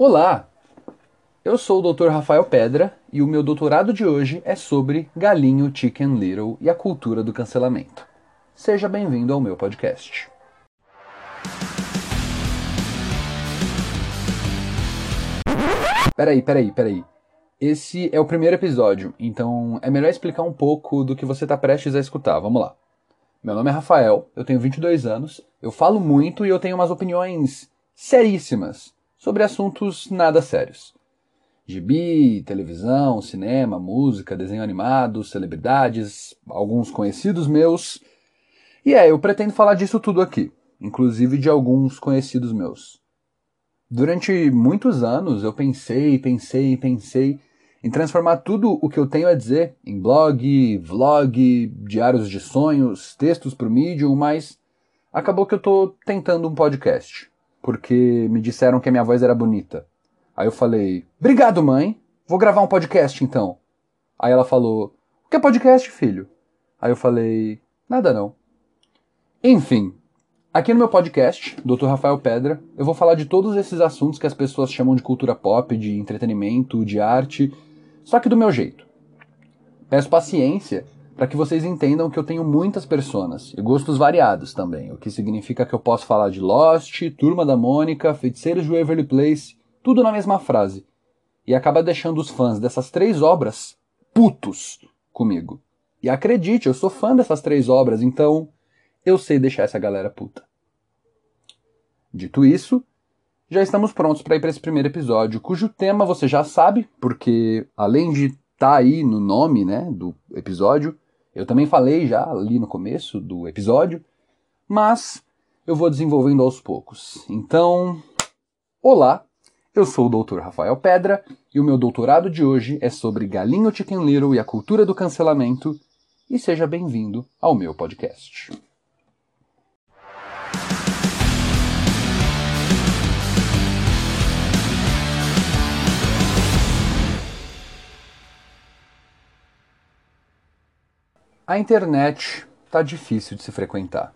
Olá! Eu sou o Dr. Rafael Pedra e o meu doutorado de hoje é sobre Galinho Chicken Little e a cultura do cancelamento. Seja bem-vindo ao meu podcast. Peraí, peraí, peraí. Esse é o primeiro episódio, então é melhor explicar um pouco do que você está prestes a escutar. Vamos lá. Meu nome é Rafael, eu tenho 22 anos, eu falo muito e eu tenho umas opiniões seríssimas sobre assuntos nada sérios. Gibi, televisão, cinema, música, desenho animado, celebridades, alguns conhecidos meus. E é, eu pretendo falar disso tudo aqui, inclusive de alguns conhecidos meus. Durante muitos anos eu pensei, pensei, pensei em transformar tudo o que eu tenho a dizer em blog, vlog, diários de sonhos, textos para o Medium, mas acabou que eu estou tentando um podcast porque me disseram que a minha voz era bonita. Aí eu falei: Obrigado, mãe. Vou gravar um podcast então. Aí ela falou: O que é podcast, filho? Aí eu falei: Nada não. Enfim, aqui no meu podcast, Dr. Rafael Pedra, eu vou falar de todos esses assuntos que as pessoas chamam de cultura pop, de entretenimento, de arte, só que do meu jeito. Peço paciência para que vocês entendam que eu tenho muitas personas e gostos variados também, o que significa que eu posso falar de Lost, Turma da Mônica, Feiticeiros de Waverly Place, tudo na mesma frase. E acaba deixando os fãs dessas três obras putos comigo. E acredite, eu sou fã dessas três obras, então eu sei deixar essa galera puta. Dito isso, já estamos prontos para ir para esse primeiro episódio, cujo tema você já sabe, porque além de estar tá aí no nome né, do episódio, eu também falei já ali no começo do episódio, mas eu vou desenvolvendo aos poucos. Então, olá, eu sou o Dr. Rafael Pedra e o meu doutorado de hoje é sobre Galinho Chicken Little e a cultura do cancelamento. E seja bem-vindo ao meu podcast. A internet tá difícil de se frequentar.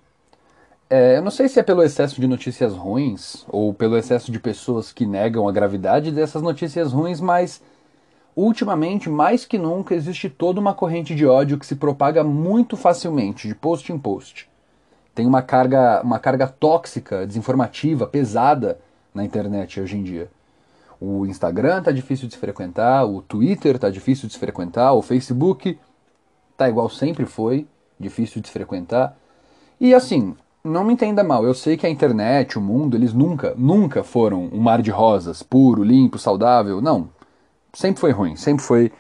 É, eu não sei se é pelo excesso de notícias ruins ou pelo excesso de pessoas que negam a gravidade dessas notícias ruins, mas ultimamente, mais que nunca, existe toda uma corrente de ódio que se propaga muito facilmente, de post em post. Tem uma carga, uma carga tóxica, desinformativa, pesada na internet hoje em dia. O Instagram tá difícil de se frequentar, o Twitter tá difícil de se frequentar, o Facebook tá igual sempre foi, difícil de se frequentar. E assim, não me entenda mal, eu sei que a internet, o mundo, eles nunca, nunca foram um mar de rosas, puro, limpo, saudável. Não. Sempre foi ruim, sempre foi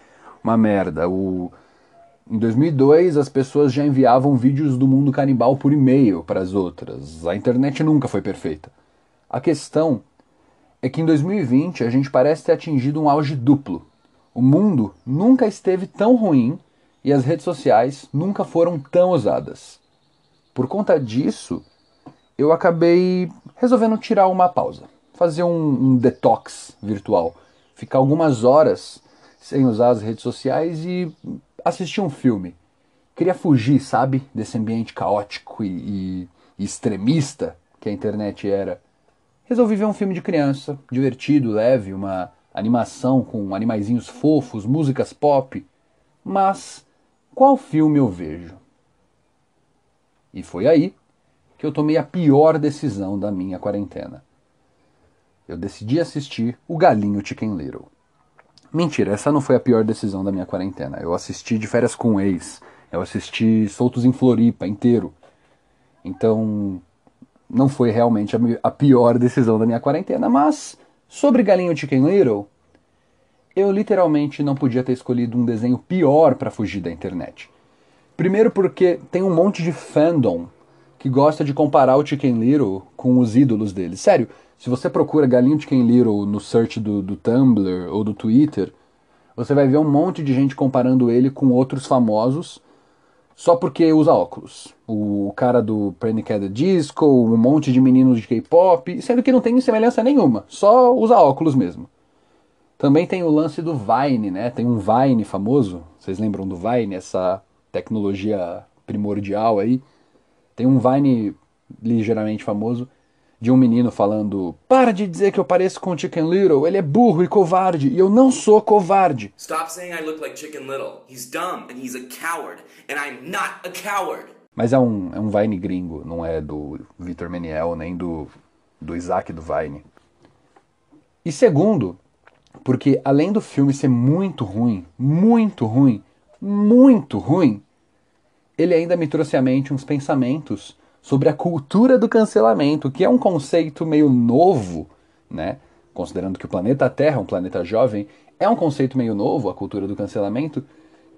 uma merda. O... Em 2002, as pessoas já enviavam vídeos do mundo canibal por e-mail para as outras. A internet nunca foi perfeita. A questão é que em 2020 a gente parece ter atingido um auge duplo. O mundo nunca esteve tão ruim e as redes sociais nunca foram tão usadas. Por conta disso, eu acabei resolvendo tirar uma pausa, fazer um, um detox virtual, ficar algumas horas sem usar as redes sociais e assistir um filme. Queria fugir, sabe, desse ambiente caótico e, e, e extremista que a internet era. Resolvi ver um filme de criança, divertido, leve, uma animação com animaizinhos fofos, músicas pop, mas qual filme eu vejo? E foi aí que eu tomei a pior decisão da minha quarentena. Eu decidi assistir O Galinho Chicken Little. Mentira, essa não foi a pior decisão da minha quarentena. Eu assisti de férias com um ex. Eu assisti Soltos em Floripa inteiro. Então, não foi realmente a pior decisão da minha quarentena, mas sobre Galinho Chicken Little, eu literalmente não podia ter escolhido um desenho pior para fugir da internet. Primeiro porque tem um monte de fandom que gosta de comparar o Chicken Little com os ídolos dele. Sério, se você procura Galinho Chicken Little no search do, do Tumblr ou do Twitter, você vai ver um monte de gente comparando ele com outros famosos só porque usa óculos. O cara do Panic! at the Disco, um monte de meninos de K-pop, sendo que não tem semelhança nenhuma, só usa óculos mesmo. Também tem o lance do Vine, né? Tem um Vine famoso. Vocês lembram do Vine, essa tecnologia primordial aí? Tem um Vine ligeiramente famoso de um menino falando: Para de dizer que eu pareço com o Chicken Little, ele é burro e covarde, e eu não sou covarde. Stop saying I look like Chicken Little. He's dumb and he's a coward, and I'm not a coward. Mas é um, é um Vine gringo, não é do Vitor Meniel, nem do, do Isaac do Vine. E segundo, porque além do filme ser muito ruim, muito ruim, muito ruim, ele ainda me trouxe à mente uns pensamentos sobre a cultura do cancelamento, que é um conceito meio novo, né? Considerando que o planeta Terra é um planeta jovem, é um conceito meio novo, a cultura do cancelamento,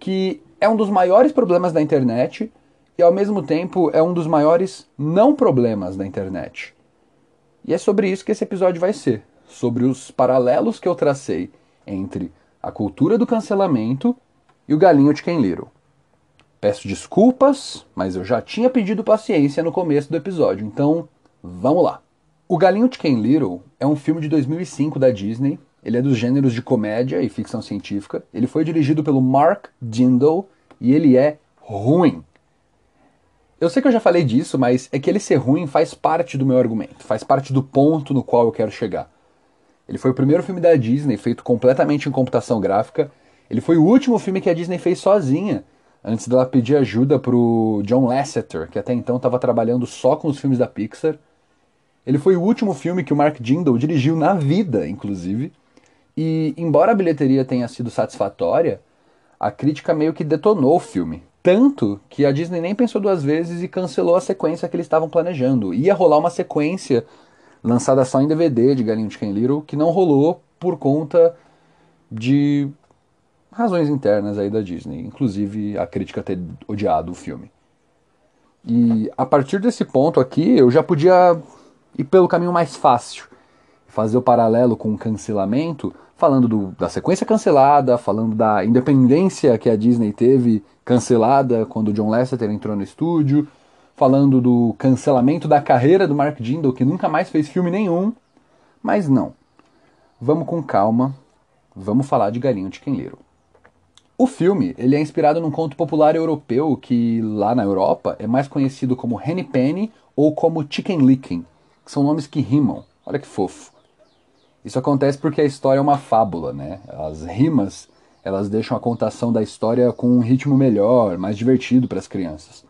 que é um dos maiores problemas da internet e ao mesmo tempo é um dos maiores não problemas da internet. E é sobre isso que esse episódio vai ser, sobre os paralelos que eu tracei entre a cultura do cancelamento e o galinho de Ken Little. Peço desculpas, mas eu já tinha pedido paciência no começo do episódio, então vamos lá. O Galinho de Ken Little é um filme de 2005 da Disney. Ele é dos gêneros de comédia e ficção científica. Ele foi dirigido pelo Mark Jindal e ele é ruim. Eu sei que eu já falei disso, mas é que ele ser ruim faz parte do meu argumento, faz parte do ponto no qual eu quero chegar. Ele foi o primeiro filme da Disney feito completamente em computação gráfica. Ele foi o último filme que a Disney fez sozinha antes dela pedir ajuda pro John Lasseter, que até então estava trabalhando só com os filmes da Pixar. Ele foi o último filme que o Mark Jindal dirigiu na vida, inclusive. E, embora a bilheteria tenha sido satisfatória, a crítica meio que detonou o filme. Tanto que a Disney nem pensou duas vezes e cancelou a sequência que eles estavam planejando. Ia rolar uma sequência lançada só em DVD de Galinho de Ken Little, que não rolou por conta de razões internas aí da Disney, inclusive a crítica ter odiado o filme. E a partir desse ponto aqui, eu já podia ir pelo caminho mais fácil, fazer o paralelo com o cancelamento, falando do, da sequência cancelada, falando da independência que a Disney teve cancelada quando John Lasseter entrou no estúdio, falando do cancelamento da carreira do Mark Jindal, que nunca mais fez filme nenhum. Mas não. Vamos com calma. Vamos falar de Galinho de Quenleiro. O filme ele é inspirado num conto popular europeu que, lá na Europa, é mais conhecido como Henny Penny ou como Chicken Licking, que são nomes que rimam. Olha que fofo. Isso acontece porque a história é uma fábula, né? As rimas elas deixam a contação da história com um ritmo melhor, mais divertido para as crianças.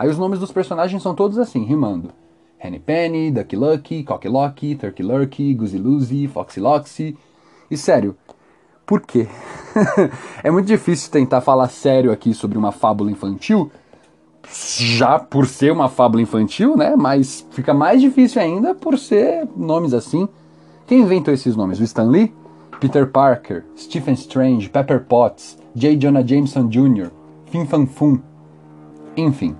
Aí os nomes dos personagens são todos assim, rimando. Henny Penny, Ducky Lucky, Cocky Locky, Turkey Lurky, Goosey Loosey, Foxy Loxy. E sério, por quê? é muito difícil tentar falar sério aqui sobre uma fábula infantil, já por ser uma fábula infantil, né? Mas fica mais difícil ainda por ser nomes assim. Quem inventou esses nomes? O Stan Lee? Peter Parker, Stephen Strange, Pepper Potts, J. Jonah Jameson Jr., Fin Fan Fum. Enfim.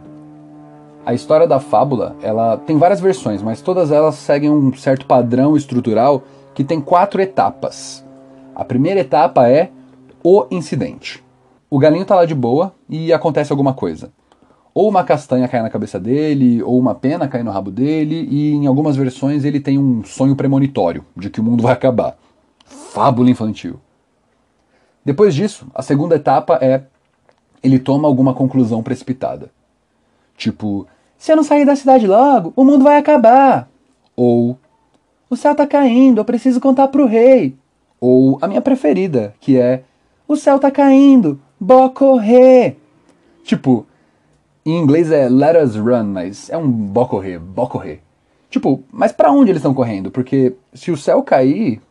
A história da fábula, ela tem várias versões, mas todas elas seguem um certo padrão estrutural que tem quatro etapas. A primeira etapa é o incidente. O galinho tá lá de boa e acontece alguma coisa. Ou uma castanha cai na cabeça dele, ou uma pena cai no rabo dele, e em algumas versões ele tem um sonho premonitório de que o mundo vai acabar. Fábula infantil. Depois disso, a segunda etapa é ele toma alguma conclusão precipitada. Tipo, se eu não sair da cidade logo, o mundo vai acabar. Ou, o céu tá caindo, eu preciso contar pro rei. Ou a minha preferida, que é O céu tá caindo, bocorre. Tipo, em inglês é let us run, mas é um bocorre, bocorre. Tipo, mas para onde eles estão correndo? Porque se o céu cair,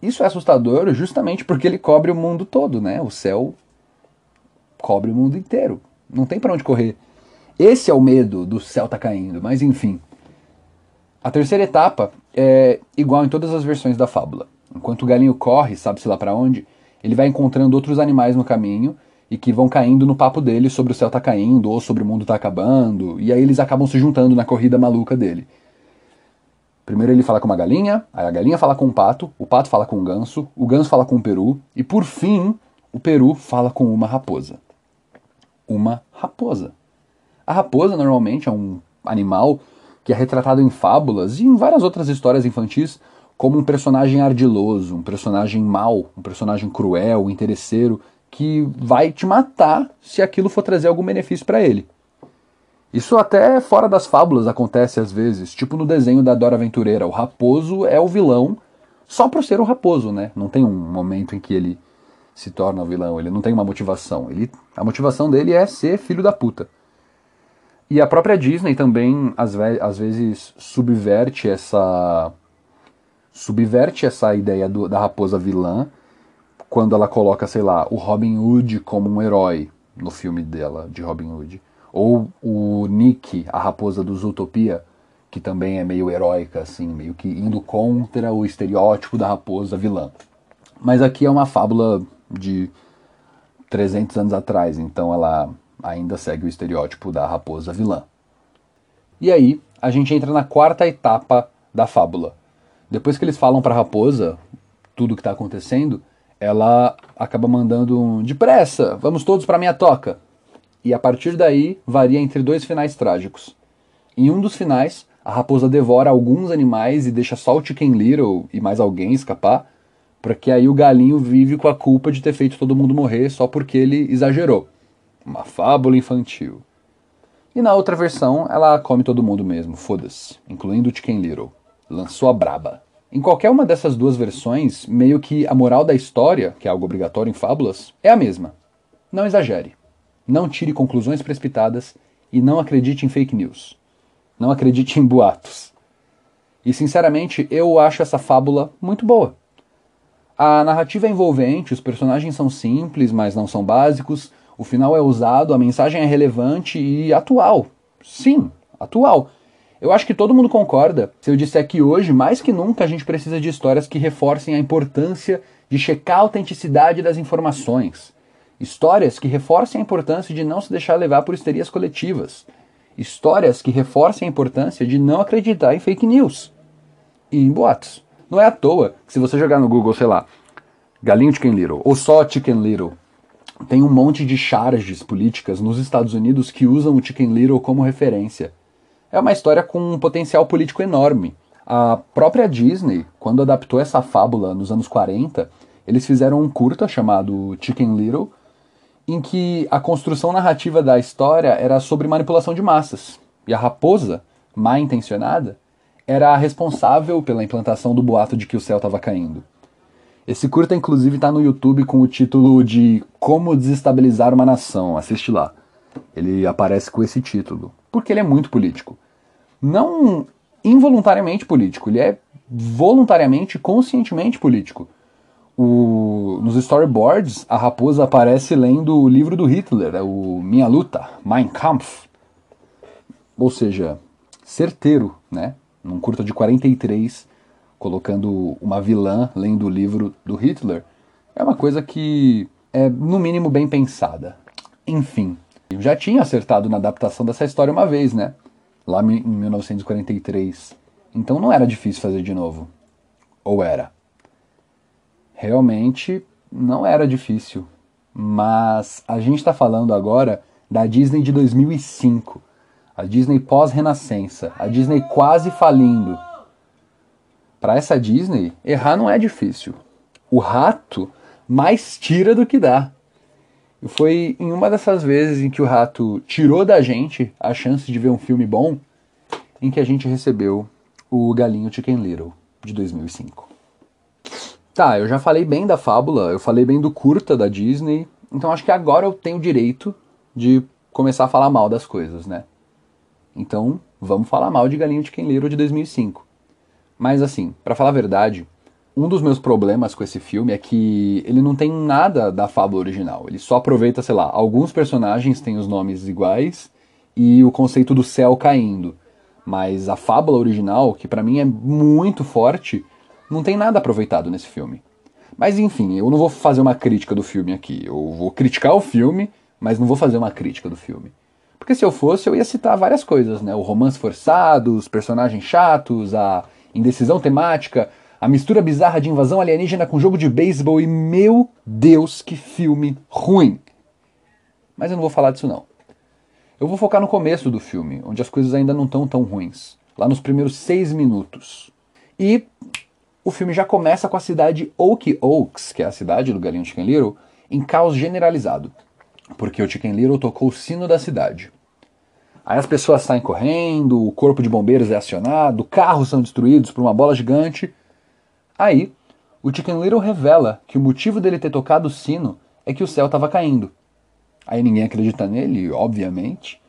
isso é assustador justamente porque ele cobre o mundo todo, né? O céu cobre o mundo inteiro. Não tem para onde correr. Esse é o medo do céu tá caindo, mas enfim. A terceira etapa é igual em todas as versões da fábula. Enquanto o galinho corre, sabe-se lá para onde, ele vai encontrando outros animais no caminho e que vão caindo no papo dele sobre o céu tá caindo ou sobre o mundo tá acabando, e aí eles acabam se juntando na corrida maluca dele. Primeiro ele fala com uma galinha, aí a galinha fala com um pato, o pato fala com um ganso, o ganso fala com um peru, e por fim, o peru fala com uma raposa. Uma raposa. A raposa normalmente é um animal que é retratado em fábulas e em várias outras histórias infantis como um personagem ardiloso, um personagem mau, um personagem cruel, interesseiro, que vai te matar se aquilo for trazer algum benefício para ele. Isso até fora das fábulas acontece às vezes, tipo no desenho da Dora Aventureira. O raposo é o vilão só por ser o raposo, né? Não tem um momento em que ele se torna o vilão, ele não tem uma motivação. Ele, a motivação dele é ser filho da puta. E a própria Disney também, às, ve às vezes, subverte essa. subverte essa ideia do, da raposa vilã quando ela coloca, sei lá, o Robin Hood como um herói no filme dela, de Robin Hood. Ou o Nick, a raposa do Zootopia, que também é meio heróica, assim, meio que indo contra o estereótipo da raposa vilã. Mas aqui é uma fábula de 300 anos atrás, então ela ainda segue o estereótipo da raposa vilã. E aí, a gente entra na quarta etapa da fábula. Depois que eles falam para a raposa tudo o que está acontecendo, ela acaba mandando um depressa, vamos todos para minha toca. E a partir daí varia entre dois finais trágicos. Em um dos finais, a raposa devora alguns animais e deixa só o Chicken Little e mais alguém escapar, porque aí o galinho vive com a culpa de ter feito todo mundo morrer só porque ele exagerou. Uma fábula infantil. E na outra versão, ela come todo mundo mesmo, foda-se, incluindo o Chicken Little. Lançou a braba. Em qualquer uma dessas duas versões, meio que a moral da história, que é algo obrigatório em fábulas, é a mesma. Não exagere. Não tire conclusões precipitadas e não acredite em fake news. Não acredite em boatos. E sinceramente, eu acho essa fábula muito boa. A narrativa é envolvente, os personagens são simples, mas não são básicos, o final é ousado, a mensagem é relevante e atual. Sim, atual. Eu acho que todo mundo concorda se eu disser que hoje, mais que nunca, a gente precisa de histórias que reforcem a importância de checar a autenticidade das informações. Histórias que reforcem a importância de não se deixar levar por histerias coletivas. Histórias que reforcem a importância de não acreditar em fake news e em boatos. Não é à toa que se você jogar no Google, sei lá, Galinho Chicken Little ou só Chicken Little, tem um monte de charges políticas nos Estados Unidos que usam o Chicken Little como referência é uma história com um potencial político enorme. A própria Disney, quando adaptou essa fábula nos anos 40, eles fizeram um curta chamado Chicken Little, em que a construção narrativa da história era sobre manipulação de massas. E a raposa, má intencionada, era a responsável pela implantação do boato de que o céu estava caindo. Esse curta, inclusive, está no YouTube com o título de Como Desestabilizar uma Nação. Assiste lá. Ele aparece com esse título porque ele é muito político. Não involuntariamente político, ele é voluntariamente, conscientemente político. O, nos storyboards, a raposa aparece lendo o livro do Hitler, é o Minha Luta, Mein Kampf. Ou seja, certeiro, né? Num curta de 43, colocando uma vilã lendo o livro do Hitler, é uma coisa que é, no mínimo, bem pensada. Enfim, eu já tinha acertado na adaptação dessa história uma vez, né? Lá em 1943. Então não era difícil fazer de novo. Ou era? Realmente não era difícil. Mas a gente está falando agora da Disney de 2005. A Disney pós-renascença. A Disney quase falindo. Para essa Disney, errar não é difícil. O rato mais tira do que dá. E foi em uma dessas vezes em que o rato tirou da gente a chance de ver um filme bom, em que a gente recebeu o Galinho Chicken Little, de 2005. Tá, eu já falei bem da fábula, eu falei bem do curta da Disney, então acho que agora eu tenho direito de começar a falar mal das coisas, né? Então, vamos falar mal de Galinho Chicken Little de 2005. Mas assim, para falar a verdade, um dos meus problemas com esse filme é que ele não tem nada da fábula original. Ele só aproveita, sei lá, alguns personagens têm os nomes iguais e o conceito do céu caindo. Mas a fábula original, que para mim é muito forte, não tem nada aproveitado nesse filme. Mas enfim, eu não vou fazer uma crítica do filme aqui. Eu vou criticar o filme, mas não vou fazer uma crítica do filme. Porque se eu fosse, eu ia citar várias coisas, né? O romance forçado, os personagens chatos, a indecisão temática, a mistura bizarra de invasão alienígena com jogo de beisebol e meu Deus, que filme ruim. Mas eu não vou falar disso não. Eu vou focar no começo do filme, onde as coisas ainda não estão tão ruins. Lá nos primeiros seis minutos. E o filme já começa com a cidade Oak Oaks, que é a cidade do Galinho Chicken Little, em caos generalizado. Porque o Chicken Little tocou o sino da cidade. Aí as pessoas saem correndo, o corpo de bombeiros é acionado, carros são destruídos por uma bola gigante. Aí, o Chicken Little revela que o motivo dele ter tocado o sino é que o céu estava caindo. Aí ninguém acredita nele, obviamente.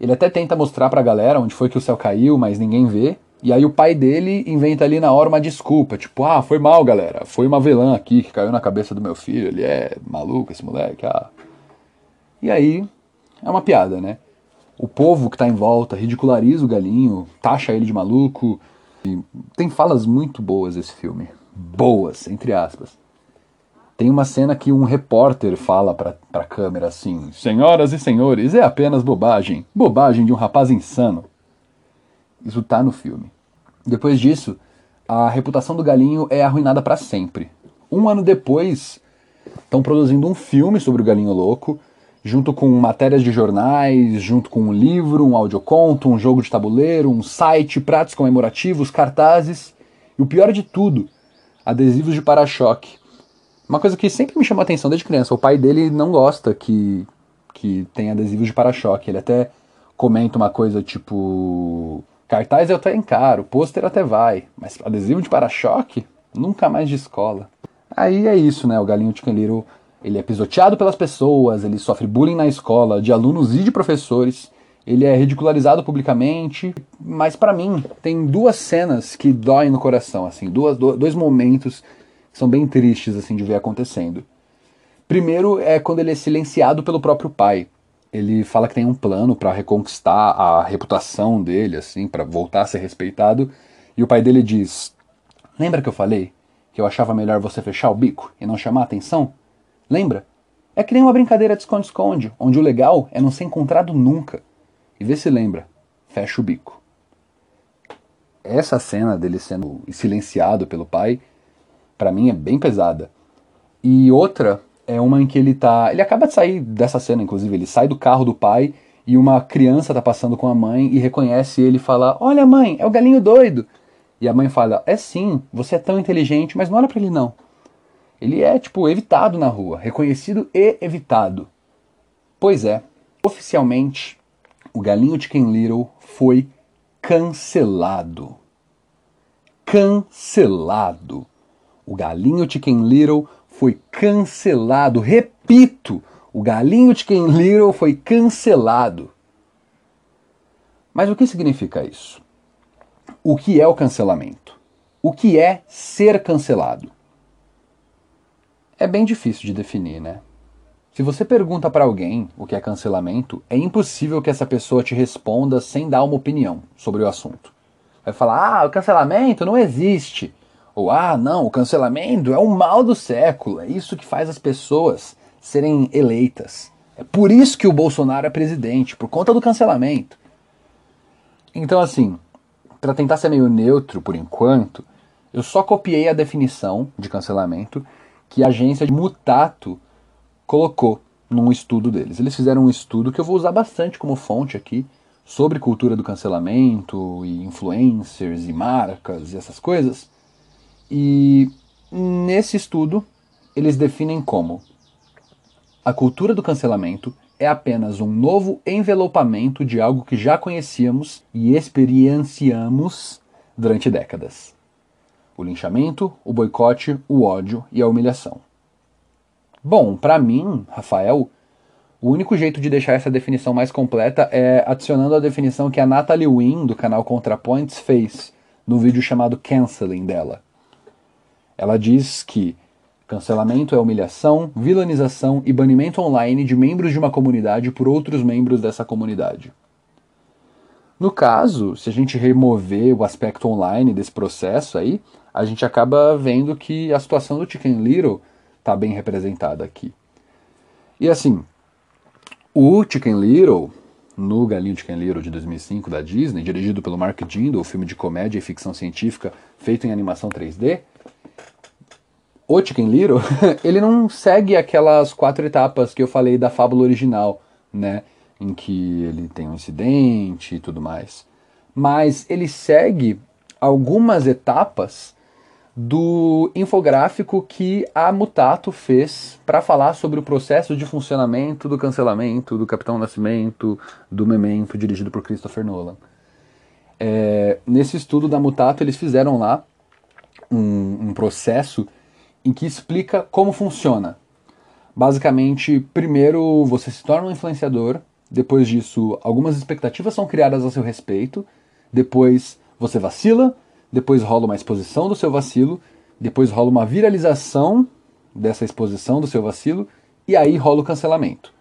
Ele até tenta mostrar pra galera onde foi que o céu caiu, mas ninguém vê. E aí o pai dele inventa ali na hora uma desculpa, tipo, ah, foi mal, galera. Foi uma velã aqui que caiu na cabeça do meu filho. Ele é maluco, esse moleque, ah. E aí é uma piada, né? O povo que tá em volta ridiculariza o galinho, taxa ele de maluco. Tem falas muito boas esse filme. Boas, entre aspas. Tem uma cena que um repórter fala pra, pra câmera assim: Senhoras e senhores, é apenas bobagem. Bobagem de um rapaz insano. Isso tá no filme. Depois disso, a reputação do galinho é arruinada para sempre. Um ano depois, estão produzindo um filme sobre o galinho louco, junto com matérias de jornais, junto com um livro, um audioconto, um jogo de tabuleiro, um site, pratos comemorativos, cartazes. E o pior de tudo, adesivos de para-choque uma coisa que sempre me chamou a atenção desde criança, o pai dele não gosta que, que tem adesivos de para-choque. Ele até comenta uma coisa tipo: cartaz eu até encaro, pôster até vai, mas adesivo de para-choque? Nunca mais de escola. Aí é isso, né? O galinho Chicken Little, ele é pisoteado pelas pessoas, ele sofre bullying na escola, de alunos e de professores. Ele é ridicularizado publicamente, mas para mim tem duas cenas que doem no coração, assim, duas, dois momentos são bem tristes assim de ver acontecendo. Primeiro é quando ele é silenciado pelo próprio pai. Ele fala que tem um plano para reconquistar a reputação dele, assim, para voltar a ser respeitado, e o pai dele diz: "Lembra que eu falei que eu achava melhor você fechar o bico e não chamar atenção? Lembra? É que nem uma brincadeira de esconde-esconde, onde o legal é não ser encontrado nunca. E vê se lembra, fecha o bico." Essa cena dele sendo silenciado pelo pai para mim é bem pesada. E outra é uma em que ele tá. Ele acaba de sair dessa cena, inclusive. Ele sai do carro do pai e uma criança tá passando com a mãe e reconhece ele e fala: Olha, mãe, é o galinho doido. E a mãe fala: É sim, você é tão inteligente, mas não olha para ele não. Ele é, tipo, evitado na rua, reconhecido e evitado. Pois é, oficialmente, o Galinho Chicken Little foi cancelado. Cancelado. O Galinho Chicken Little foi cancelado. Repito, o Galinho Chicken Little foi cancelado. Mas o que significa isso? O que é o cancelamento? O que é ser cancelado? É bem difícil de definir, né? Se você pergunta para alguém o que é cancelamento, é impossível que essa pessoa te responda sem dar uma opinião sobre o assunto. Vai falar: ah, o cancelamento não existe. Ou, ah, não, o cancelamento é o mal do século, é isso que faz as pessoas serem eleitas. É por isso que o Bolsonaro é presidente, por conta do cancelamento. Então, assim, para tentar ser meio neutro por enquanto, eu só copiei a definição de cancelamento que a agência Mutato colocou num estudo deles. Eles fizeram um estudo que eu vou usar bastante como fonte aqui sobre cultura do cancelamento e influencers e marcas e essas coisas. E nesse estudo, eles definem como a cultura do cancelamento é apenas um novo envelopamento de algo que já conhecíamos e experienciamos durante décadas: o linchamento, o boicote, o ódio e a humilhação. Bom, para mim, Rafael, o único jeito de deixar essa definição mais completa é adicionando a definição que a Natalie Wynn, do canal ContraPoints, fez no vídeo chamado Canceling dela. Ela diz que cancelamento é humilhação, vilanização e banimento online de membros de uma comunidade por outros membros dessa comunidade. No caso, se a gente remover o aspecto online desse processo aí, a gente acaba vendo que a situação do Chicken Little está bem representada aqui. E assim, o Chicken Little, no Galinho Chicken Little de 2005 da Disney, dirigido pelo Mark Jindal, filme de comédia e ficção científica feito em animação 3D, o Chicken Little, ele não segue aquelas quatro etapas que eu falei da fábula original, né? Em que ele tem um incidente e tudo mais. Mas ele segue algumas etapas do infográfico que a Mutato fez para falar sobre o processo de funcionamento do cancelamento do Capitão Nascimento, do Memento, dirigido por Christopher Nolan. É, nesse estudo da Mutato, eles fizeram lá um, um processo em que explica como funciona. Basicamente, primeiro você se torna um influenciador, depois disso, algumas expectativas são criadas a seu respeito, depois você vacila, depois rola uma exposição do seu vacilo, depois rola uma viralização dessa exposição do seu vacilo, e aí rola o cancelamento.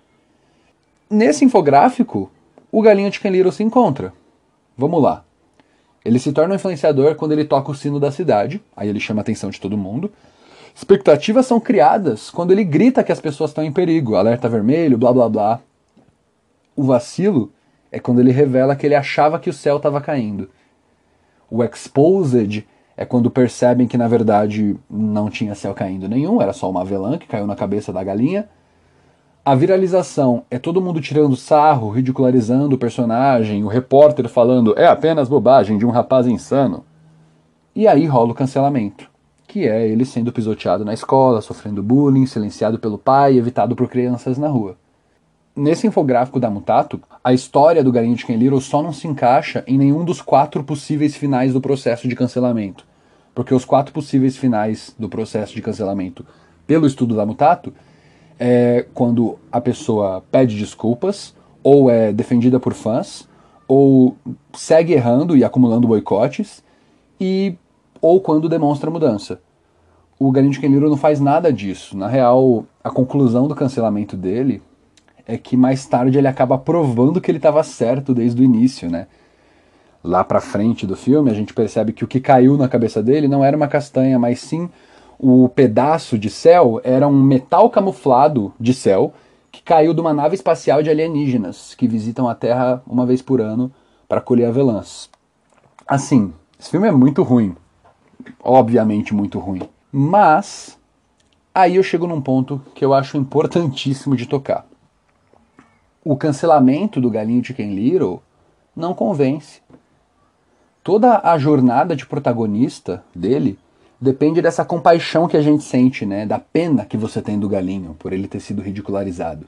Nesse infográfico, o galinho de Ken Little se encontra. Vamos lá. Ele se torna um influenciador quando ele toca o sino da cidade, aí ele chama a atenção de todo mundo. Expectativas são criadas quando ele grita que as pessoas estão em perigo, alerta vermelho, blá blá blá. O vacilo é quando ele revela que ele achava que o céu estava caindo. O exposed é quando percebem que na verdade não tinha céu caindo nenhum, era só uma avelã que caiu na cabeça da galinha. A viralização é todo mundo tirando sarro, ridicularizando o personagem, o repórter falando é apenas bobagem de um rapaz insano. E aí rola o cancelamento, que é ele sendo pisoteado na escola, sofrendo bullying, silenciado pelo pai, evitado por crianças na rua. Nesse infográfico da Mutato, a história do Galinho de Ken Little só não se encaixa em nenhum dos quatro possíveis finais do processo de cancelamento. Porque os quatro possíveis finais do processo de cancelamento, pelo estudo da Mutato, é quando a pessoa pede desculpas, ou é defendida por fãs, ou segue errando e acumulando boicotes, e ou quando demonstra mudança. O Galinho de Little não faz nada disso. Na real, a conclusão do cancelamento dele é que mais tarde ele acaba provando que ele estava certo desde o início, né? Lá pra frente do filme, a gente percebe que o que caiu na cabeça dele não era uma castanha, mas sim o pedaço de céu era um metal camuflado de céu que caiu de uma nave espacial de alienígenas que visitam a Terra uma vez por ano para colher avelãs. Assim, esse filme é muito ruim. Obviamente muito ruim. Mas aí eu chego num ponto que eu acho importantíssimo de tocar o cancelamento do galinho de Ken Little não convence. Toda a jornada de protagonista dele depende dessa compaixão que a gente sente, né? Da pena que você tem do galinho por ele ter sido ridicularizado.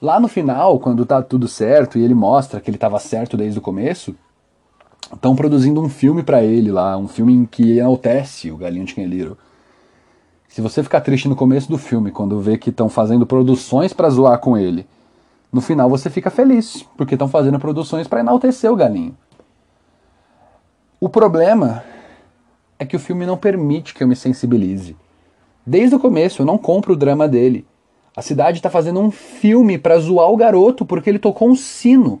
Lá no final, quando tá tudo certo e ele mostra que ele estava certo desde o começo, estão produzindo um filme para ele lá, um filme em que enaltece o galinho de Little. Se você ficar triste no começo do filme, quando vê que estão fazendo produções para zoar com ele, no final você fica feliz, porque estão fazendo produções para enaltecer o galinho. O problema é que o filme não permite que eu me sensibilize. Desde o começo eu não compro o drama dele. A cidade está fazendo um filme para zoar o garoto porque ele tocou um sino.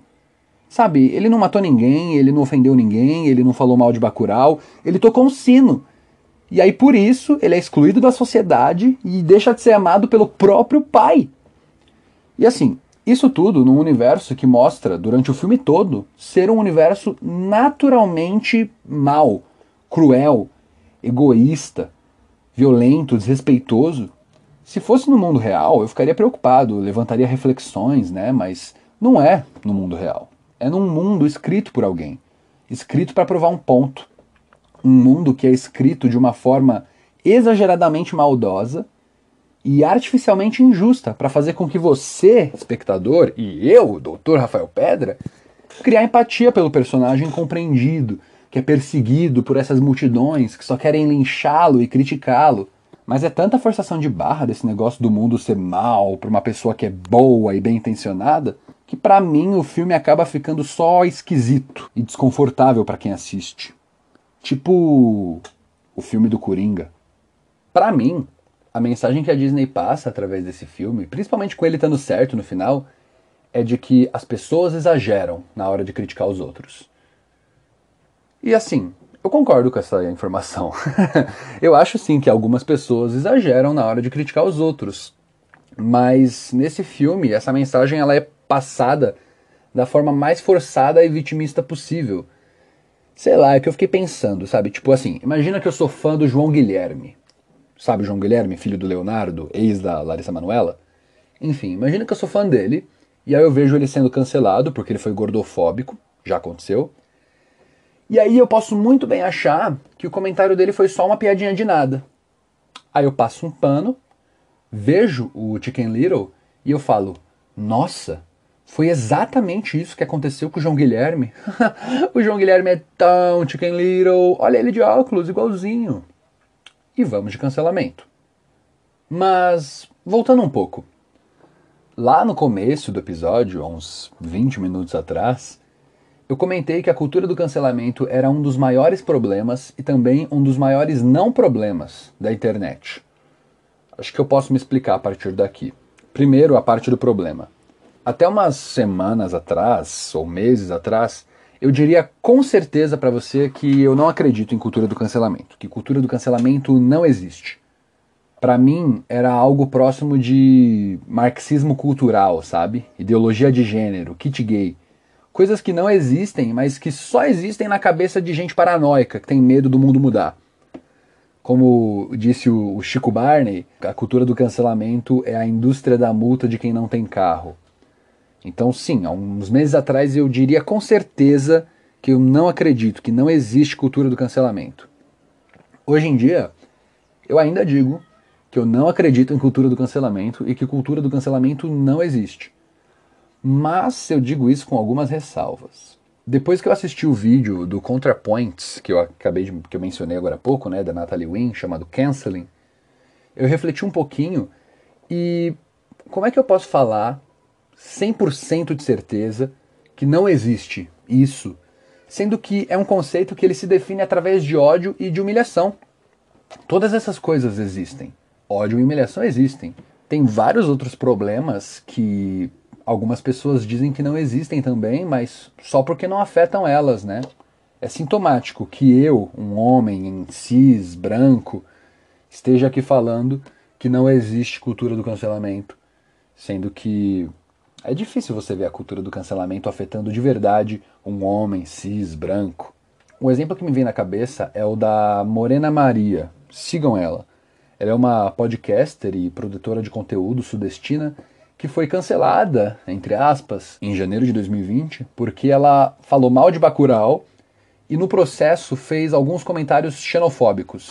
Sabe, ele não matou ninguém, ele não ofendeu ninguém, ele não falou mal de Bacurau, ele tocou um sino. E aí por isso ele é excluído da sociedade e deixa de ser amado pelo próprio pai. E assim, isso tudo num universo que mostra, durante o filme todo, ser um universo naturalmente mau, cruel, egoísta, violento, desrespeitoso. Se fosse no mundo real, eu ficaria preocupado, levantaria reflexões, né? Mas não é no mundo real. É num mundo escrito por alguém, escrito para provar um ponto. Um mundo que é escrito de uma forma exageradamente maldosa e artificialmente injusta para fazer com que você, espectador, e eu, doutor Rafael Pedra, criar empatia pelo personagem incompreendido, que é perseguido por essas multidões que só querem linchá-lo e criticá-lo. Mas é tanta forçação de barra desse negócio do mundo ser mal para uma pessoa que é boa e bem intencionada, que para mim o filme acaba ficando só esquisito e desconfortável para quem assiste. Tipo o filme do Coringa. Para mim, a mensagem que a Disney passa através desse filme, principalmente com ele estando certo no final, é de que as pessoas exageram na hora de criticar os outros. E assim, eu concordo com essa informação. eu acho sim que algumas pessoas exageram na hora de criticar os outros. Mas nesse filme, essa mensagem ela é passada da forma mais forçada e vitimista possível. Sei lá, é que eu fiquei pensando, sabe? Tipo assim, imagina que eu sou fã do João Guilherme sabe João Guilherme, filho do Leonardo, ex da Larissa Manuela? Enfim, imagina que eu sou fã dele, e aí eu vejo ele sendo cancelado porque ele foi gordofóbico, já aconteceu. E aí eu posso muito bem achar que o comentário dele foi só uma piadinha de nada. Aí eu passo um pano, vejo o Chicken Little e eu falo: Nossa, foi exatamente isso que aconteceu com o João Guilherme. o João Guilherme é tão Chicken Little, olha ele de óculos, igualzinho. E vamos de cancelamento. Mas, voltando um pouco. Lá no começo do episódio, uns 20 minutos atrás, eu comentei que a cultura do cancelamento era um dos maiores problemas e também um dos maiores não problemas da internet. Acho que eu posso me explicar a partir daqui. Primeiro, a parte do problema. Até umas semanas atrás, ou meses atrás, eu diria com certeza para você que eu não acredito em cultura do cancelamento, que cultura do cancelamento não existe. Para mim era algo próximo de marxismo cultural, sabe? Ideologia de gênero, kit gay. Coisas que não existem, mas que só existem na cabeça de gente paranoica, que tem medo do mundo mudar. Como disse o Chico Barney, a cultura do cancelamento é a indústria da multa de quem não tem carro. Então, sim, há uns meses atrás eu diria com certeza que eu não acredito, que não existe cultura do cancelamento. Hoje em dia, eu ainda digo que eu não acredito em cultura do cancelamento e que cultura do cancelamento não existe. Mas eu digo isso com algumas ressalvas. Depois que eu assisti o vídeo do ContraPoints, que eu acabei de que eu mencionei agora há pouco, né, da Natalie Wynn, chamado Canceling, eu refleti um pouquinho e como é que eu posso falar 100% de certeza que não existe isso, sendo que é um conceito que ele se define através de ódio e de humilhação. Todas essas coisas existem. Ódio e humilhação existem. Tem vários outros problemas que algumas pessoas dizem que não existem também, mas só porque não afetam elas, né? É sintomático que eu, um homem em cis, branco, esteja aqui falando que não existe cultura do cancelamento, sendo que é difícil você ver a cultura do cancelamento afetando de verdade um homem cis, branco. Um exemplo que me vem na cabeça é o da Morena Maria. Sigam ela. Ela é uma podcaster e produtora de conteúdo sudestina que foi cancelada, entre aspas, em janeiro de 2020, porque ela falou mal de Bacurau e no processo fez alguns comentários xenofóbicos.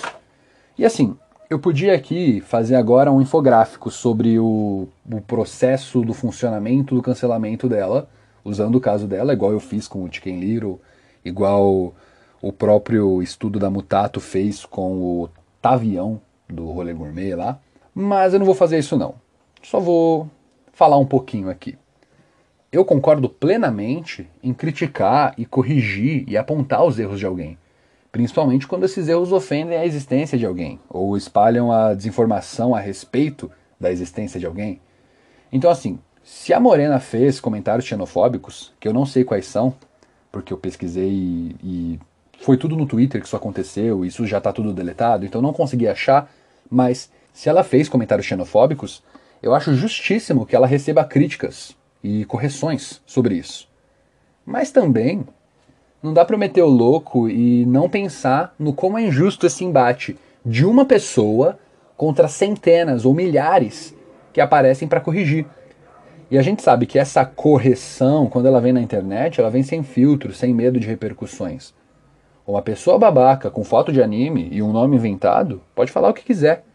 E assim, eu podia aqui fazer agora um infográfico sobre o, o, processo do funcionamento do cancelamento dela, usando o caso dela, igual eu fiz com o Chicken Little, igual o próprio estudo da Mutato fez com o Tavião do Rolê Gourmet lá. Mas eu não vou fazer isso não. Só vou falar um pouquinho aqui. Eu concordo plenamente em criticar e corrigir e apontar os erros de alguém principalmente quando esses erros ofendem a existência de alguém ou espalham a desinformação a respeito da existência de alguém. Então, assim, se a Morena fez comentários xenofóbicos, que eu não sei quais são, porque eu pesquisei e, e foi tudo no Twitter que isso aconteceu, isso já está tudo deletado, então não consegui achar, mas se ela fez comentários xenofóbicos, eu acho justíssimo que ela receba críticas e correções sobre isso. Mas também não dá para meter o louco e não pensar no como é injusto esse embate de uma pessoa contra centenas ou milhares que aparecem para corrigir. E a gente sabe que essa correção, quando ela vem na internet, ela vem sem filtro, sem medo de repercussões. Uma pessoa babaca com foto de anime e um nome inventado pode falar o que quiser.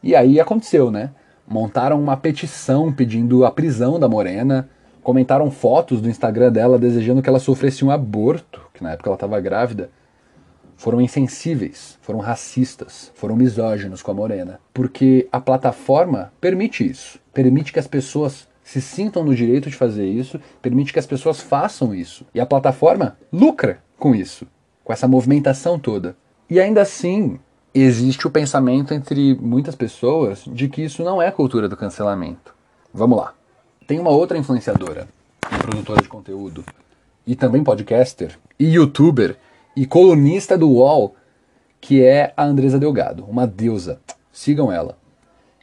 E aí aconteceu, né? Montaram uma petição pedindo a prisão da Morena, comentaram fotos do Instagram dela desejando que ela sofresse um aborto, que na época ela estava grávida, foram insensíveis, foram racistas, foram misóginos com a Morena. Porque a plataforma permite isso. Permite que as pessoas se sintam no direito de fazer isso, permite que as pessoas façam isso. E a plataforma lucra com isso, com essa movimentação toda. E ainda assim, existe o pensamento entre muitas pessoas de que isso não é cultura do cancelamento. Vamos lá. Tem uma outra influenciadora e produtora de conteúdo, e também podcaster, e youtuber, e colunista do UOL, que é a Andresa Delgado, uma deusa. Sigam ela.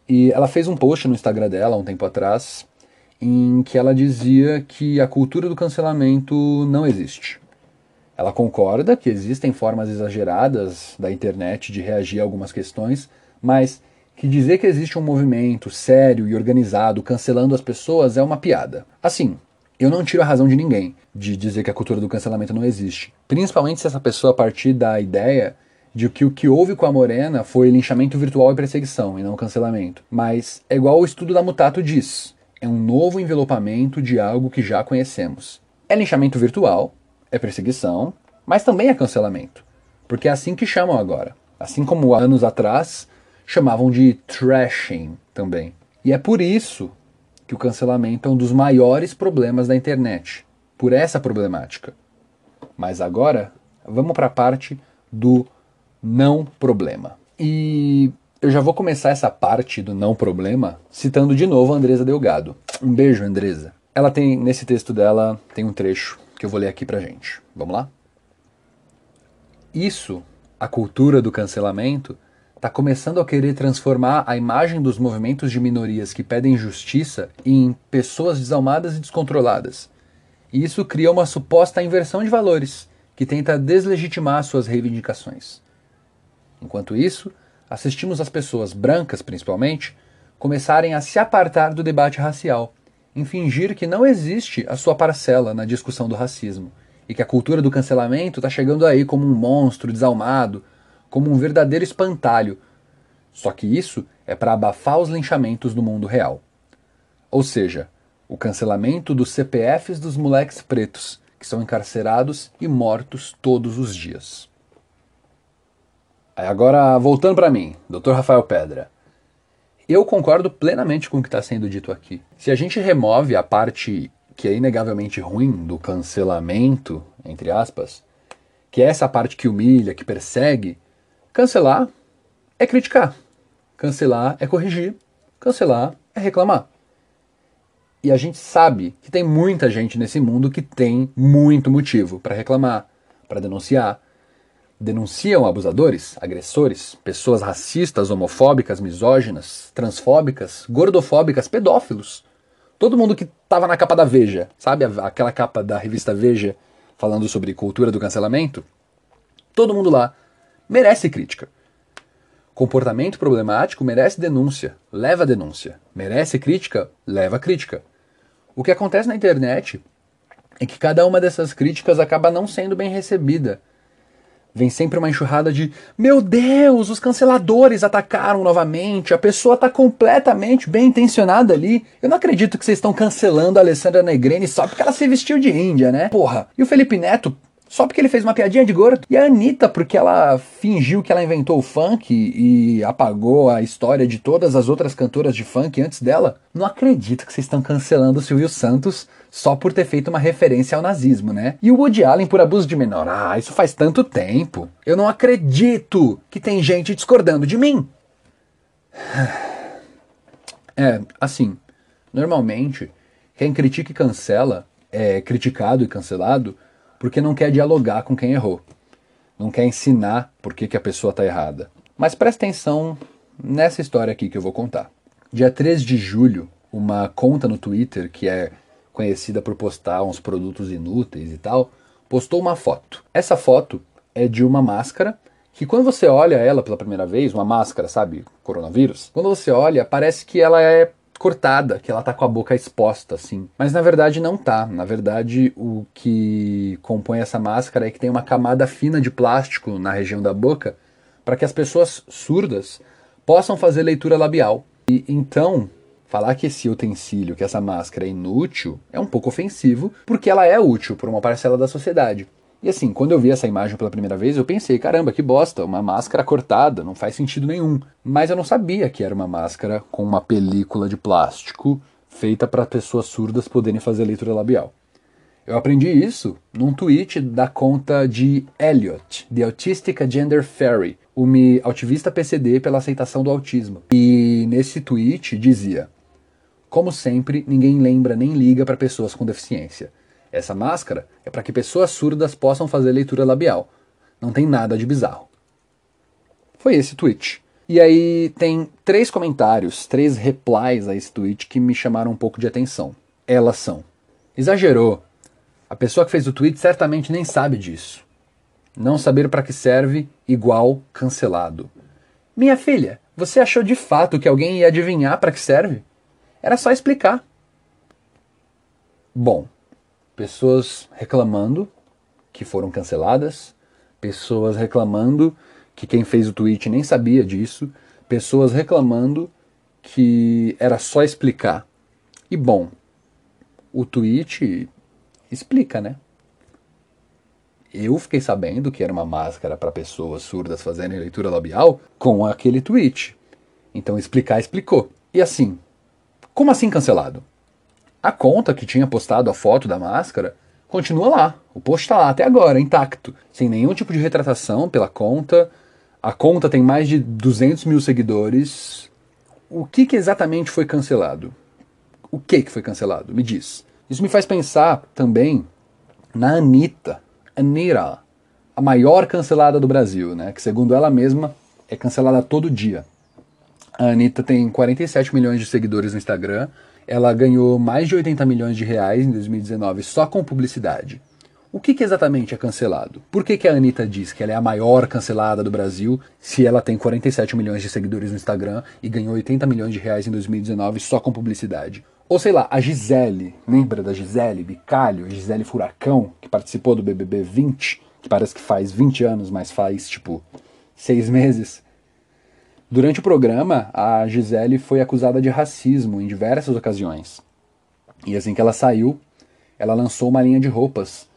E ela fez um post no Instagram dela um tempo atrás, em que ela dizia que a cultura do cancelamento não existe. Ela concorda que existem formas exageradas da internet de reagir a algumas questões, mas que dizer que existe um movimento sério e organizado cancelando as pessoas é uma piada. Assim, Eu não tiro a razão de ninguém de dizer que a cultura do cancelamento não existe. Principalmente se essa pessoa partir da ideia de que o que houve com a Morena foi linchamento virtual e perseguição, e não cancelamento. Mas é igual o estudo da Mutato diz: é um novo envelopamento de algo que já conhecemos. É linchamento virtual, é perseguição, mas também é cancelamento. Porque é assim que chamam agora. Assim como anos atrás chamavam de trashing também. E é por isso que o cancelamento é um dos maiores problemas da internet. Por essa problemática. Mas agora, vamos para a parte do não problema. E eu já vou começar essa parte do não problema citando de novo a Andresa Delgado. Um beijo, Andresa. Ela tem, nesse texto dela, tem um trecho que eu vou ler aqui pra gente. Vamos lá? Isso, a cultura do cancelamento, está começando a querer transformar a imagem dos movimentos de minorias que pedem justiça em pessoas desalmadas e descontroladas. E isso cria uma suposta inversão de valores, que tenta deslegitimar suas reivindicações. Enquanto isso, assistimos as pessoas brancas, principalmente, começarem a se apartar do debate racial, em fingir que não existe a sua parcela na discussão do racismo e que a cultura do cancelamento está chegando aí como um monstro desalmado, como um verdadeiro espantalho. Só que isso é para abafar os linchamentos do mundo real. Ou seja, o cancelamento dos CPFs dos moleques pretos, que são encarcerados e mortos todos os dias. Aí agora, voltando para mim, Dr. Rafael Pedra. Eu concordo plenamente com o que está sendo dito aqui. Se a gente remove a parte que é inegavelmente ruim do cancelamento, entre aspas, que é essa parte que humilha, que persegue, cancelar é criticar, cancelar é corrigir, cancelar é reclamar. E a gente sabe que tem muita gente nesse mundo que tem muito motivo para reclamar, para denunciar, denunciam abusadores, agressores, pessoas racistas, homofóbicas, misóginas, transfóbicas, gordofóbicas, pedófilos. Todo mundo que estava na capa da Veja, sabe aquela capa da revista Veja falando sobre cultura do cancelamento? Todo mundo lá merece crítica. Comportamento problemático merece denúncia, leva denúncia. Merece crítica, leva crítica. O que acontece na internet é que cada uma dessas críticas acaba não sendo bem recebida Vem sempre uma enxurrada de: Meu Deus, os canceladores atacaram novamente, a pessoa está completamente bem intencionada ali. Eu não acredito que vocês estão cancelando a Alessandra Negreni só porque ela se vestiu de Índia, né? Porra. E o Felipe Neto, só porque ele fez uma piadinha de gordo. E a Anitta, porque ela fingiu que ela inventou o funk e apagou a história de todas as outras cantoras de funk antes dela. Não acredito que vocês estão cancelando o Silvio Santos só por ter feito uma referência ao nazismo, né? E o Woody Allen por abuso de menor. Ah, isso faz tanto tempo. Eu não acredito que tem gente discordando de mim. É, assim, normalmente, quem critica e cancela é criticado e cancelado porque não quer dialogar com quem errou. Não quer ensinar por que, a pessoa está errada. Mas presta atenção nessa história aqui que eu vou contar. Dia 3 de julho, uma conta no Twitter que é conhecida por postar uns produtos inúteis e tal, postou uma foto. Essa foto é de uma máscara que quando você olha ela pela primeira vez, uma máscara, sabe, coronavírus, quando você olha, parece que ela é cortada, que ela tá com a boca exposta, assim. Mas na verdade não tá. Na verdade, o que compõe essa máscara é que tem uma camada fina de plástico na região da boca para que as pessoas surdas possam fazer leitura labial. E então, falar que esse utensílio, que essa máscara é inútil, é um pouco ofensivo, porque ela é útil para uma parcela da sociedade. E assim, quando eu vi essa imagem pela primeira vez, eu pensei, caramba, que bosta, uma máscara cortada, não faz sentido nenhum. Mas eu não sabia que era uma máscara com uma película de plástico feita para pessoas surdas poderem fazer leitura labial. Eu aprendi isso num tweet da conta de Elliot, The Autistic Gender Fairy, uma ativista PCD pela aceitação do autismo. E nesse tweet dizia: Como sempre, ninguém lembra nem liga para pessoas com deficiência. Essa máscara é para que pessoas surdas possam fazer leitura labial. Não tem nada de bizarro. Foi esse tweet. E aí tem três comentários, três replies a esse tweet que me chamaram um pouco de atenção. Elas são: Exagerou. A pessoa que fez o tweet certamente nem sabe disso. Não saber para que serve igual cancelado. Minha filha, você achou de fato que alguém ia adivinhar para que serve? Era só explicar. Bom, Pessoas reclamando que foram canceladas, pessoas reclamando que quem fez o tweet nem sabia disso, pessoas reclamando que era só explicar. E bom, o tweet explica, né? Eu fiquei sabendo que era uma máscara para pessoas surdas fazerem leitura labial com aquele tweet. Então explicar explicou. E assim, como assim cancelado? A conta que tinha postado a foto da máscara continua lá. O post está lá até agora, intacto, sem nenhum tipo de retratação pela conta. A conta tem mais de 200 mil seguidores. O que, que exatamente foi cancelado? O que, que foi cancelado? Me diz. Isso me faz pensar também na Anitta. Anira, a maior cancelada do Brasil, né? Que segundo ela mesma é cancelada todo dia. A Anitta tem 47 milhões de seguidores no Instagram ela ganhou mais de 80 milhões de reais em 2019 só com publicidade. O que, que exatamente é cancelado? Por que, que a Anitta diz que ela é a maior cancelada do Brasil se ela tem 47 milhões de seguidores no Instagram e ganhou 80 milhões de reais em 2019 só com publicidade? Ou sei lá, a Gisele, lembra da Gisele Bicalho, Gisele Furacão, que participou do BBB 20, que parece que faz 20 anos, mas faz tipo seis meses? Durante o programa, a Gisele foi acusada de racismo em diversas ocasiões. E assim que ela saiu, ela lançou uma linha de roupas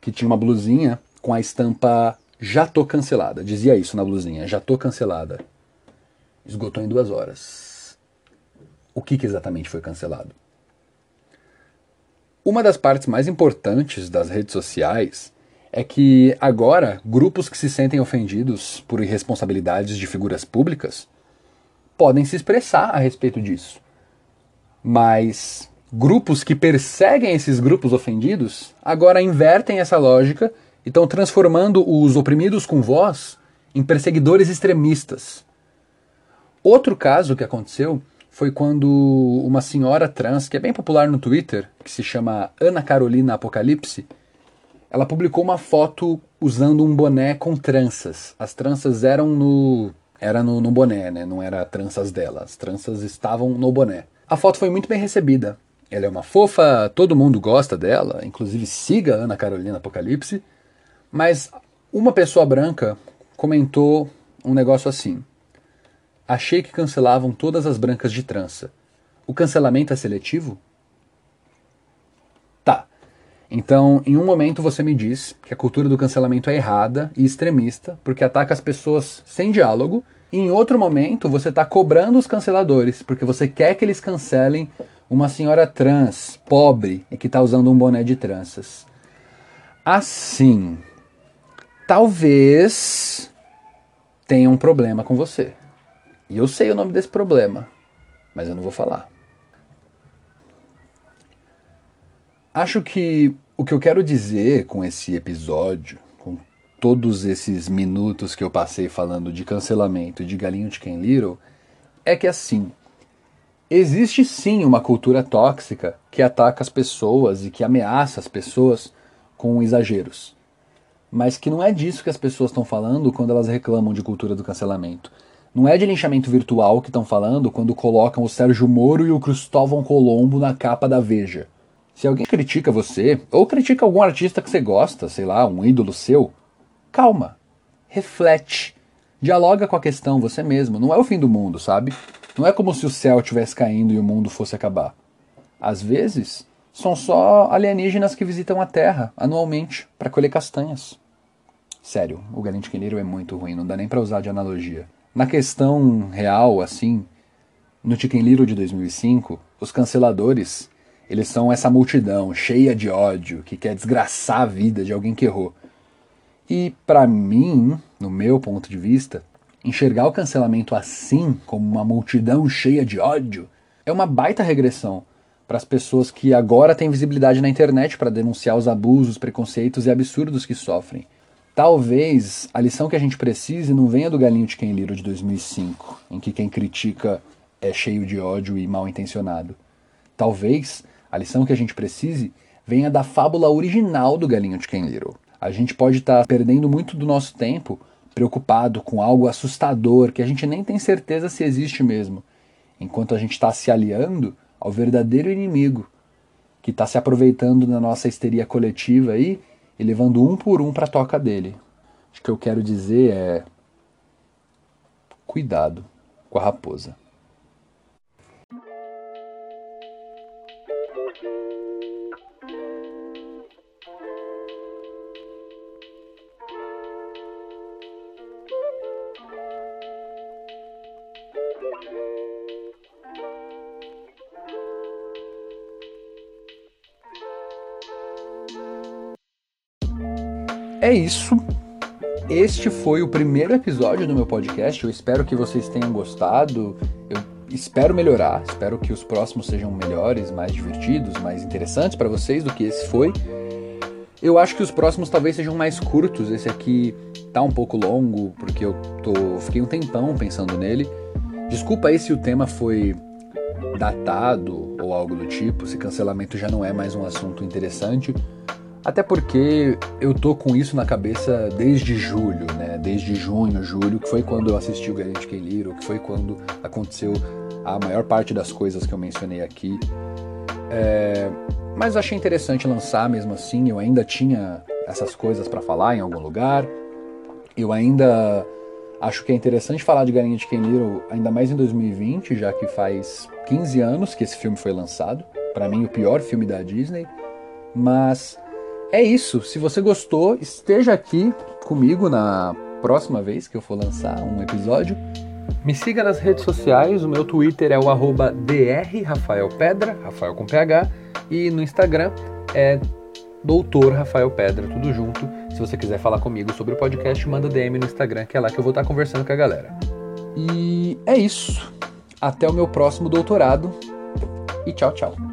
que tinha uma blusinha com a estampa Já tô cancelada. Dizia isso na blusinha, já tô cancelada. Esgotou em duas horas. O que, que exatamente foi cancelado? Uma das partes mais importantes das redes sociais é que agora grupos que se sentem ofendidos por irresponsabilidades de figuras públicas podem se expressar a respeito disso. Mas grupos que perseguem esses grupos ofendidos agora invertem essa lógica e estão transformando os oprimidos com voz em perseguidores extremistas. Outro caso que aconteceu foi quando uma senhora trans, que é bem popular no Twitter, que se chama Ana Carolina Apocalipse, ela publicou uma foto usando um boné com tranças. As tranças eram no era no, no boné, né? Não era tranças dela. As tranças estavam no boné. A foto foi muito bem recebida. Ela é uma fofa, todo mundo gosta dela, inclusive siga Ana Carolina Apocalipse. Mas uma pessoa branca comentou um negócio assim: Achei que cancelavam todas as brancas de trança. O cancelamento é seletivo? Então, em um momento você me diz que a cultura do cancelamento é errada e extremista, porque ataca as pessoas sem diálogo, e em outro momento você está cobrando os canceladores, porque você quer que eles cancelem uma senhora trans, pobre, e que está usando um boné de tranças. Assim, talvez tenha um problema com você. E eu sei o nome desse problema, mas eu não vou falar. Acho que o que eu quero dizer com esse episódio, com todos esses minutos que eu passei falando de cancelamento e de galinho de Ken Little, é que assim, existe sim uma cultura tóxica que ataca as pessoas e que ameaça as pessoas com exageros. Mas que não é disso que as pessoas estão falando quando elas reclamam de cultura do cancelamento. Não é de linchamento virtual que estão falando quando colocam o Sérgio Moro e o Cristóvão Colombo na capa da Veja. Se alguém critica você, ou critica algum artista que você gosta, sei lá, um ídolo seu, calma, reflete, dialoga com a questão você mesmo. Não é o fim do mundo, sabe? Não é como se o céu estivesse caindo e o mundo fosse acabar. Às vezes, são só alienígenas que visitam a Terra anualmente para colher castanhas. Sério, o Galente Quinheiro é muito ruim, não dá nem para usar de analogia. Na questão real, assim, no Chicken Little de 2005, os canceladores eles são essa multidão cheia de ódio que quer desgraçar a vida de alguém que errou. E para mim, no meu ponto de vista, enxergar o cancelamento assim, como uma multidão cheia de ódio, é uma baita regressão para as pessoas que agora têm visibilidade na internet para denunciar os abusos, preconceitos e absurdos que sofrem. Talvez a lição que a gente precise não venha do galinho de quem Little de 2005, em que quem critica é cheio de ódio e mal intencionado. Talvez a lição que a gente precise venha da fábula original do Galinho de Ken Little. A gente pode estar tá perdendo muito do nosso tempo preocupado com algo assustador que a gente nem tem certeza se existe mesmo, enquanto a gente está se aliando ao verdadeiro inimigo, que está se aproveitando da nossa histeria coletiva aí e levando um por um para a toca dele. O que eu quero dizer é cuidado com a raposa. É isso. Este foi o primeiro episódio do meu podcast. Eu espero que vocês tenham gostado. Eu espero melhorar. Espero que os próximos sejam melhores, mais divertidos, mais interessantes para vocês do que esse foi. Eu acho que os próximos talvez sejam mais curtos. Esse aqui tá um pouco longo porque eu tô fiquei um tempão pensando nele. Desculpa aí se o tema foi datado ou algo do tipo, se cancelamento já não é mais um assunto interessante. Até porque eu tô com isso na cabeça desde julho, né? Desde junho, julho, que foi quando eu assisti o Garante Quem Liro, que foi quando aconteceu a maior parte das coisas que eu mencionei aqui. É... Mas achei interessante lançar mesmo assim. Eu ainda tinha essas coisas para falar em algum lugar. Eu ainda acho que é interessante falar de Galinha de Ken Little, ainda mais em 2020, já que faz 15 anos que esse filme foi lançado. Para mim, o pior filme da Disney. Mas é isso. Se você gostou, esteja aqui comigo na próxima vez que eu for lançar um episódio. Me siga nas redes sociais, o meu Twitter é o arroba drrafaelpedra, Rafael com PH, e no Instagram é Doutor Rafael Pedra, tudo junto. Se você quiser falar comigo sobre o podcast, manda DM no Instagram, que é lá que eu vou estar conversando com a galera. E é isso. Até o meu próximo doutorado. E tchau, tchau.